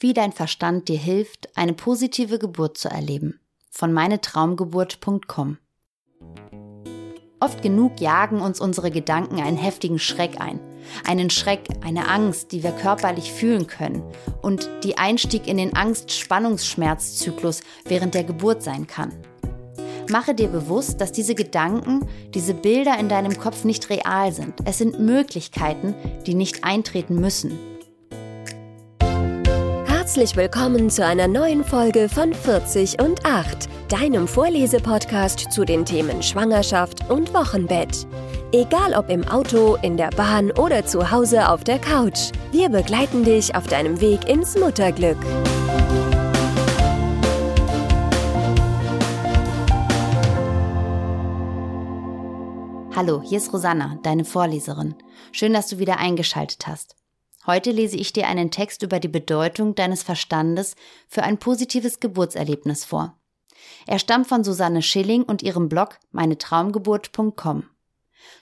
Wie dein Verstand dir hilft, eine positive Geburt zu erleben. Von meinetraumgeburt.com. Oft genug jagen uns unsere Gedanken einen heftigen Schreck ein. Einen Schreck, eine Angst, die wir körperlich fühlen können und die Einstieg in den Angst-Spannungsschmerzzyklus während der Geburt sein kann. Mache dir bewusst, dass diese Gedanken, diese Bilder in deinem Kopf nicht real sind. Es sind Möglichkeiten, die nicht eintreten müssen. Herzlich willkommen zu einer neuen Folge von 40 und 8, deinem Vorlesepodcast zu den Themen Schwangerschaft und Wochenbett. Egal ob im Auto, in der Bahn oder zu Hause auf der Couch, wir begleiten dich auf deinem Weg ins Mutterglück. Hallo, hier ist Rosanna, deine Vorleserin. Schön, dass du wieder eingeschaltet hast. Heute lese ich dir einen Text über die Bedeutung deines Verstandes für ein positives Geburtserlebnis vor. Er stammt von Susanne Schilling und ihrem Blog meinetraumgeburt.com.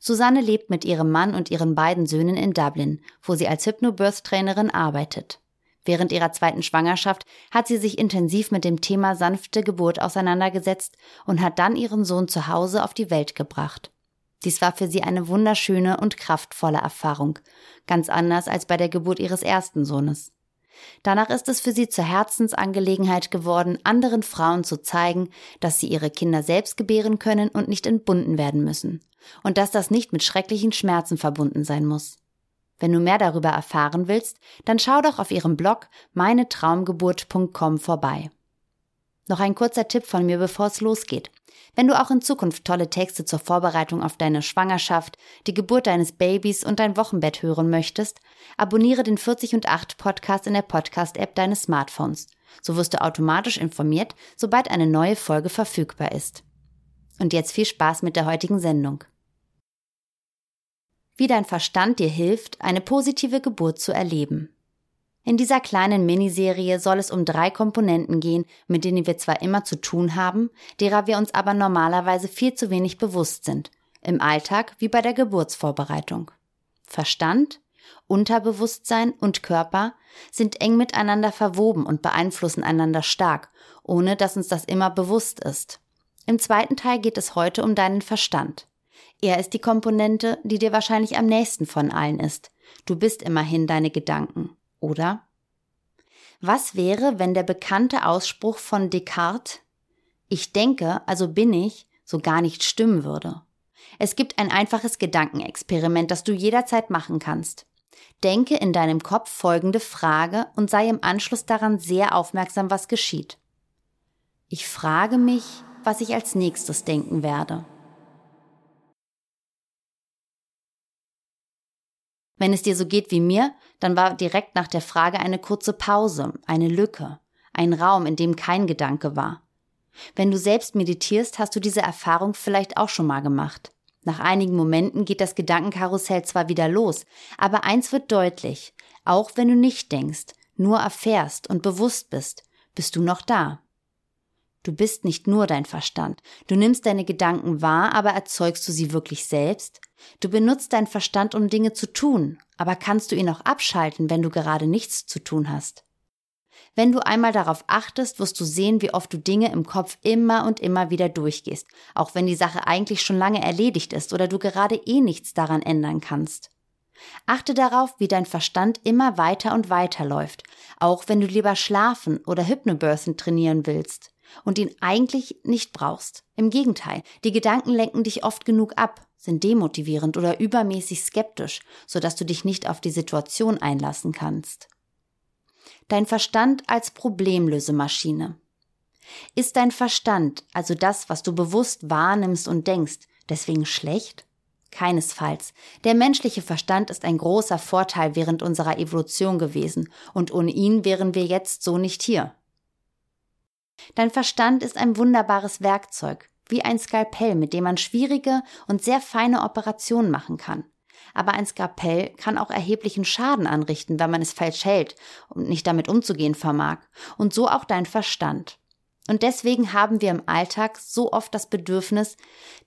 Susanne lebt mit ihrem Mann und ihren beiden Söhnen in Dublin, wo sie als Hypnobirth-Trainerin arbeitet. Während ihrer zweiten Schwangerschaft hat sie sich intensiv mit dem Thema sanfte Geburt auseinandergesetzt und hat dann ihren Sohn zu Hause auf die Welt gebracht. Dies war für sie eine wunderschöne und kraftvolle Erfahrung, ganz anders als bei der Geburt ihres ersten Sohnes. Danach ist es für sie zur Herzensangelegenheit geworden, anderen Frauen zu zeigen, dass sie ihre Kinder selbst gebären können und nicht entbunden werden müssen, und dass das nicht mit schrecklichen Schmerzen verbunden sein muss. Wenn du mehr darüber erfahren willst, dann schau doch auf ihrem Blog meinetraumgeburt.com vorbei. Noch ein kurzer Tipp von mir, bevor es losgeht. Wenn du auch in Zukunft tolle Texte zur Vorbereitung auf deine Schwangerschaft, die Geburt deines Babys und dein Wochenbett hören möchtest, abonniere den 40 und 8 Podcast in der Podcast-App deines Smartphones. So wirst du automatisch informiert, sobald eine neue Folge verfügbar ist. Und jetzt viel Spaß mit der heutigen Sendung. Wie dein Verstand dir hilft, eine positive Geburt zu erleben. In dieser kleinen Miniserie soll es um drei Komponenten gehen, mit denen wir zwar immer zu tun haben, derer wir uns aber normalerweise viel zu wenig bewusst sind, im Alltag wie bei der Geburtsvorbereitung. Verstand, Unterbewusstsein und Körper sind eng miteinander verwoben und beeinflussen einander stark, ohne dass uns das immer bewusst ist. Im zweiten Teil geht es heute um deinen Verstand. Er ist die Komponente, die dir wahrscheinlich am nächsten von allen ist. Du bist immerhin deine Gedanken oder? Was wäre, wenn der bekannte Ausspruch von Descartes Ich denke, also bin ich, so gar nicht stimmen würde? Es gibt ein einfaches Gedankenexperiment, das du jederzeit machen kannst. Denke in deinem Kopf folgende Frage und sei im Anschluss daran sehr aufmerksam, was geschieht. Ich frage mich, was ich als nächstes denken werde. Wenn es dir so geht wie mir, dann war direkt nach der Frage eine kurze Pause, eine Lücke, ein Raum, in dem kein Gedanke war. Wenn du selbst meditierst, hast du diese Erfahrung vielleicht auch schon mal gemacht. Nach einigen Momenten geht das Gedankenkarussell zwar wieder los, aber eins wird deutlich, auch wenn du nicht denkst, nur erfährst und bewusst bist, bist du noch da. Du bist nicht nur dein Verstand. Du nimmst deine Gedanken wahr, aber erzeugst du sie wirklich selbst? Du benutzt deinen Verstand, um Dinge zu tun, aber kannst du ihn auch abschalten, wenn du gerade nichts zu tun hast? Wenn du einmal darauf achtest, wirst du sehen, wie oft du Dinge im Kopf immer und immer wieder durchgehst, auch wenn die Sache eigentlich schon lange erledigt ist oder du gerade eh nichts daran ändern kannst. Achte darauf, wie dein Verstand immer weiter und weiter läuft, auch wenn du lieber schlafen oder Hypnobirthen trainieren willst und ihn eigentlich nicht brauchst. Im Gegenteil, die Gedanken lenken dich oft genug ab, sind demotivierend oder übermäßig skeptisch, sodass du dich nicht auf die Situation einlassen kannst. Dein Verstand als Problemlösemaschine. Ist dein Verstand, also das, was du bewusst wahrnimmst und denkst, deswegen schlecht? Keinesfalls. Der menschliche Verstand ist ein großer Vorteil während unserer Evolution gewesen, und ohne ihn wären wir jetzt so nicht hier. Dein Verstand ist ein wunderbares Werkzeug, wie ein Skalpell, mit dem man schwierige und sehr feine Operationen machen kann. Aber ein Skalpell kann auch erheblichen Schaden anrichten, wenn man es falsch hält und nicht damit umzugehen vermag. Und so auch dein Verstand. Und deswegen haben wir im Alltag so oft das Bedürfnis,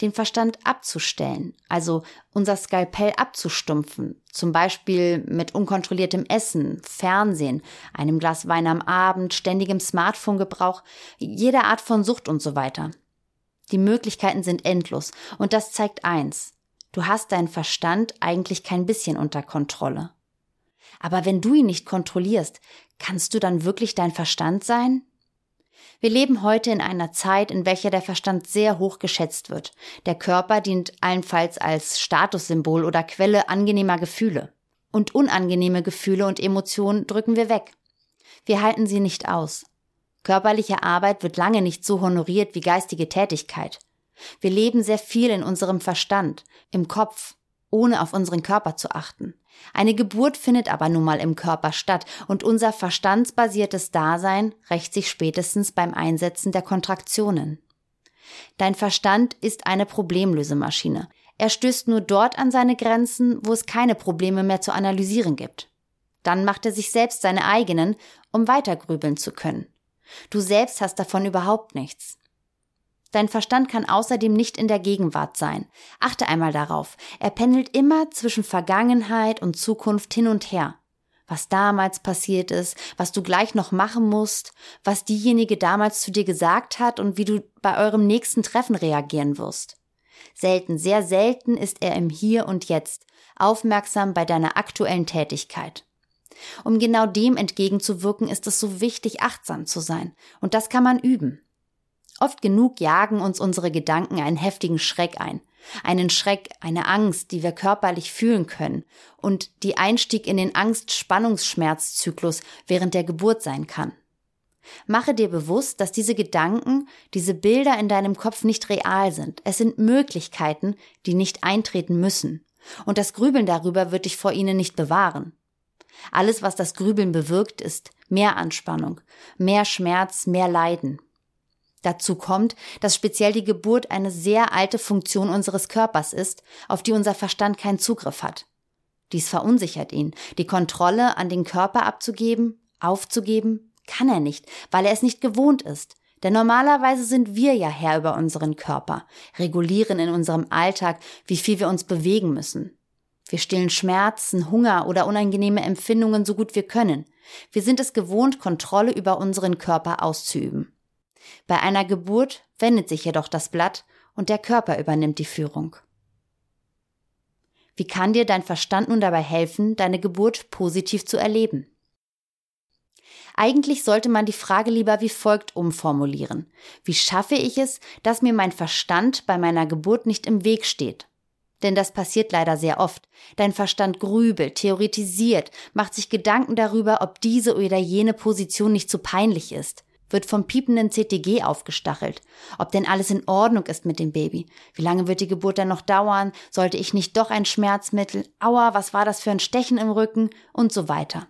den Verstand abzustellen, also unser Skalpell abzustumpfen, zum Beispiel mit unkontrolliertem Essen, Fernsehen, einem Glas Wein am Abend, ständigem Smartphone-Gebrauch, jeder Art von Sucht und so weiter. Die Möglichkeiten sind endlos und das zeigt eins. Du hast deinen Verstand eigentlich kein bisschen unter Kontrolle. Aber wenn du ihn nicht kontrollierst, kannst du dann wirklich dein Verstand sein? Wir leben heute in einer Zeit, in welcher der Verstand sehr hoch geschätzt wird. Der Körper dient allenfalls als Statussymbol oder Quelle angenehmer Gefühle. Und unangenehme Gefühle und Emotionen drücken wir weg. Wir halten sie nicht aus. Körperliche Arbeit wird lange nicht so honoriert wie geistige Tätigkeit. Wir leben sehr viel in unserem Verstand, im Kopf, ohne auf unseren Körper zu achten. Eine Geburt findet aber nun mal im Körper statt und unser verstandsbasiertes Dasein rächt sich spätestens beim Einsetzen der Kontraktionen. Dein Verstand ist eine Problemlösemaschine. Er stößt nur dort an seine Grenzen, wo es keine Probleme mehr zu analysieren gibt. Dann macht er sich selbst seine eigenen, um weitergrübeln zu können. Du selbst hast davon überhaupt nichts. Dein Verstand kann außerdem nicht in der Gegenwart sein. Achte einmal darauf. Er pendelt immer zwischen Vergangenheit und Zukunft hin und her. Was damals passiert ist, was du gleich noch machen musst, was diejenige damals zu dir gesagt hat und wie du bei eurem nächsten Treffen reagieren wirst. Selten, sehr selten ist er im Hier und Jetzt, aufmerksam bei deiner aktuellen Tätigkeit. Um genau dem entgegenzuwirken, ist es so wichtig, achtsam zu sein. Und das kann man üben. Oft genug jagen uns unsere Gedanken einen heftigen Schreck ein. Einen Schreck, eine Angst, die wir körperlich fühlen können und die Einstieg in den Angst-Spannungsschmerzzyklus während der Geburt sein kann. Mache dir bewusst, dass diese Gedanken, diese Bilder in deinem Kopf nicht real sind. Es sind Möglichkeiten, die nicht eintreten müssen. Und das Grübeln darüber wird dich vor ihnen nicht bewahren. Alles, was das Grübeln bewirkt, ist mehr Anspannung, mehr Schmerz, mehr Leiden. Dazu kommt, dass speziell die Geburt eine sehr alte Funktion unseres Körpers ist, auf die unser Verstand keinen Zugriff hat. Dies verunsichert ihn. Die Kontrolle an den Körper abzugeben, aufzugeben, kann er nicht, weil er es nicht gewohnt ist. Denn normalerweise sind wir ja Herr über unseren Körper, regulieren in unserem Alltag, wie viel wir uns bewegen müssen. Wir stillen Schmerzen, Hunger oder unangenehme Empfindungen so gut wir können. Wir sind es gewohnt, Kontrolle über unseren Körper auszuüben. Bei einer Geburt wendet sich jedoch das Blatt und der Körper übernimmt die Führung. Wie kann dir dein Verstand nun dabei helfen, deine Geburt positiv zu erleben? Eigentlich sollte man die Frage lieber wie folgt umformulieren. Wie schaffe ich es, dass mir mein Verstand bei meiner Geburt nicht im Weg steht? Denn das passiert leider sehr oft. Dein Verstand grübelt, theoretisiert, macht sich Gedanken darüber, ob diese oder jene Position nicht zu peinlich ist wird vom piependen CTG aufgestachelt. Ob denn alles in Ordnung ist mit dem Baby. Wie lange wird die Geburt denn noch dauern? Sollte ich nicht doch ein Schmerzmittel? Aua, was war das für ein Stechen im Rücken? Und so weiter.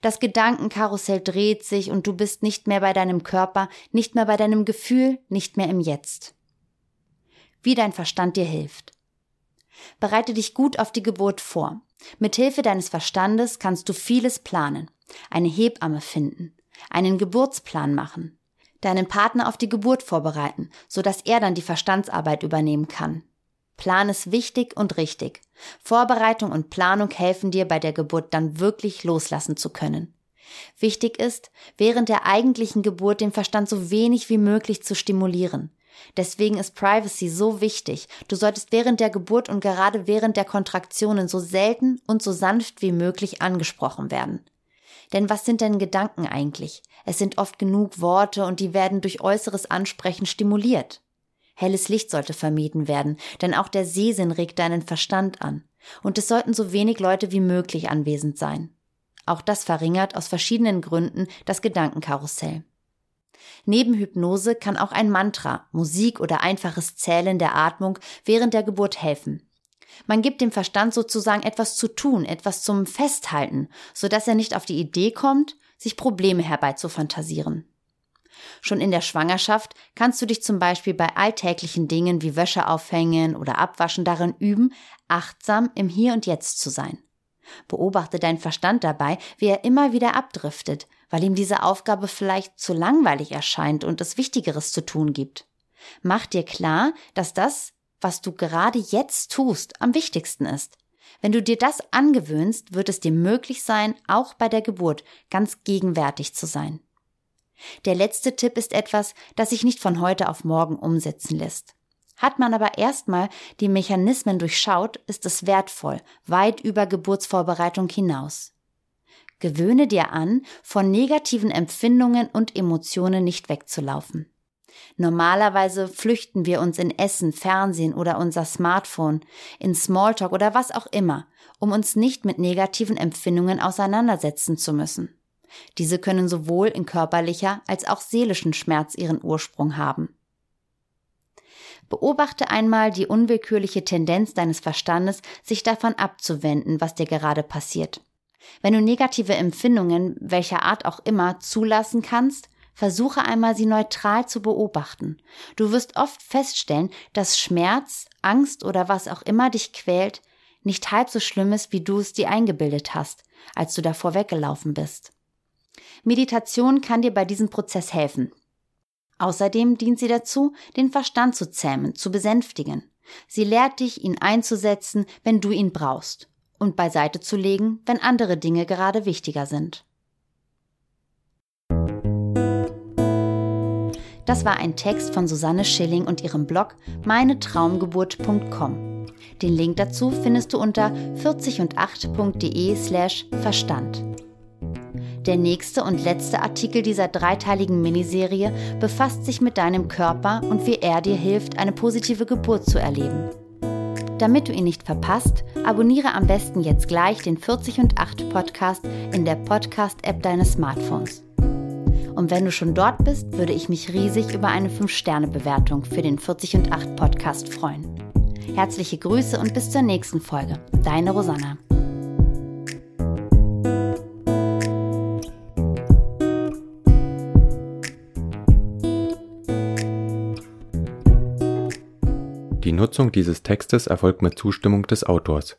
Das Gedankenkarussell dreht sich und du bist nicht mehr bei deinem Körper, nicht mehr bei deinem Gefühl, nicht mehr im Jetzt. Wie dein Verstand dir hilft. Bereite dich gut auf die Geburt vor. Mit Hilfe deines Verstandes kannst du vieles planen. Eine Hebamme finden, einen Geburtsplan machen, deinen Partner auf die Geburt vorbereiten, sodass er dann die Verstandsarbeit übernehmen kann. Plan ist wichtig und richtig. Vorbereitung und Planung helfen dir bei der Geburt dann wirklich loslassen zu können. Wichtig ist, während der eigentlichen Geburt den Verstand so wenig wie möglich zu stimulieren. Deswegen ist Privacy so wichtig. Du solltest während der Geburt und gerade während der Kontraktionen so selten und so sanft wie möglich angesprochen werden. Denn was sind denn Gedanken eigentlich? Es sind oft genug Worte und die werden durch äußeres Ansprechen stimuliert. Helles Licht sollte vermieden werden, denn auch der Sehsinn regt deinen Verstand an. Und es sollten so wenig Leute wie möglich anwesend sein. Auch das verringert aus verschiedenen Gründen das Gedankenkarussell. Neben Hypnose kann auch ein Mantra, Musik oder einfaches Zählen der Atmung während der Geburt helfen. Man gibt dem Verstand sozusagen etwas zu tun, etwas zum Festhalten, so dass er nicht auf die Idee kommt, sich Probleme herbeizufantasieren. Schon in der Schwangerschaft kannst du dich zum Beispiel bei alltäglichen Dingen wie Wäsche aufhängen oder abwaschen darin üben, achtsam im Hier und Jetzt zu sein. Beobachte deinen Verstand dabei, wie er immer wieder abdriftet, weil ihm diese Aufgabe vielleicht zu langweilig erscheint und es Wichtigeres zu tun gibt. Mach dir klar, dass das, was du gerade jetzt tust, am wichtigsten ist. Wenn du dir das angewöhnst, wird es dir möglich sein, auch bei der Geburt ganz gegenwärtig zu sein. Der letzte Tipp ist etwas, das sich nicht von heute auf morgen umsetzen lässt. Hat man aber erstmal die Mechanismen durchschaut, ist es wertvoll, weit über Geburtsvorbereitung hinaus. Gewöhne dir an, von negativen Empfindungen und Emotionen nicht wegzulaufen. Normalerweise flüchten wir uns in Essen, Fernsehen oder unser Smartphone, in Smalltalk oder was auch immer, um uns nicht mit negativen Empfindungen auseinandersetzen zu müssen. Diese können sowohl in körperlicher als auch seelischen Schmerz ihren Ursprung haben. Beobachte einmal die unwillkürliche Tendenz deines Verstandes, sich davon abzuwenden, was dir gerade passiert. Wenn du negative Empfindungen, welcher Art auch immer, zulassen kannst, versuche einmal sie neutral zu beobachten. Du wirst oft feststellen, dass Schmerz, Angst oder was auch immer dich quält, nicht halb so schlimm ist, wie du es dir eingebildet hast, als du davor weggelaufen bist. Meditation kann dir bei diesem Prozess helfen. Außerdem dient sie dazu, den Verstand zu zähmen, zu besänftigen. Sie lehrt dich, ihn einzusetzen, wenn du ihn brauchst, und beiseite zu legen, wenn andere Dinge gerade wichtiger sind. Das war ein Text von Susanne Schilling und ihrem Blog meinetraumgeburt.com. Den Link dazu findest du unter 40und8.de slash Verstand. Der nächste und letzte Artikel dieser dreiteiligen Miniserie befasst sich mit deinem Körper und wie er dir hilft, eine positive Geburt zu erleben. Damit du ihn nicht verpasst, abonniere am besten jetzt gleich den 40 und 8 Podcast in der Podcast-App deines Smartphones. Und wenn du schon dort bist, würde ich mich riesig über eine 5-Sterne-Bewertung für den 40 und 8 Podcast freuen. Herzliche Grüße und bis zur nächsten Folge. Deine Rosanna. Die Nutzung dieses Textes erfolgt mit Zustimmung des Autors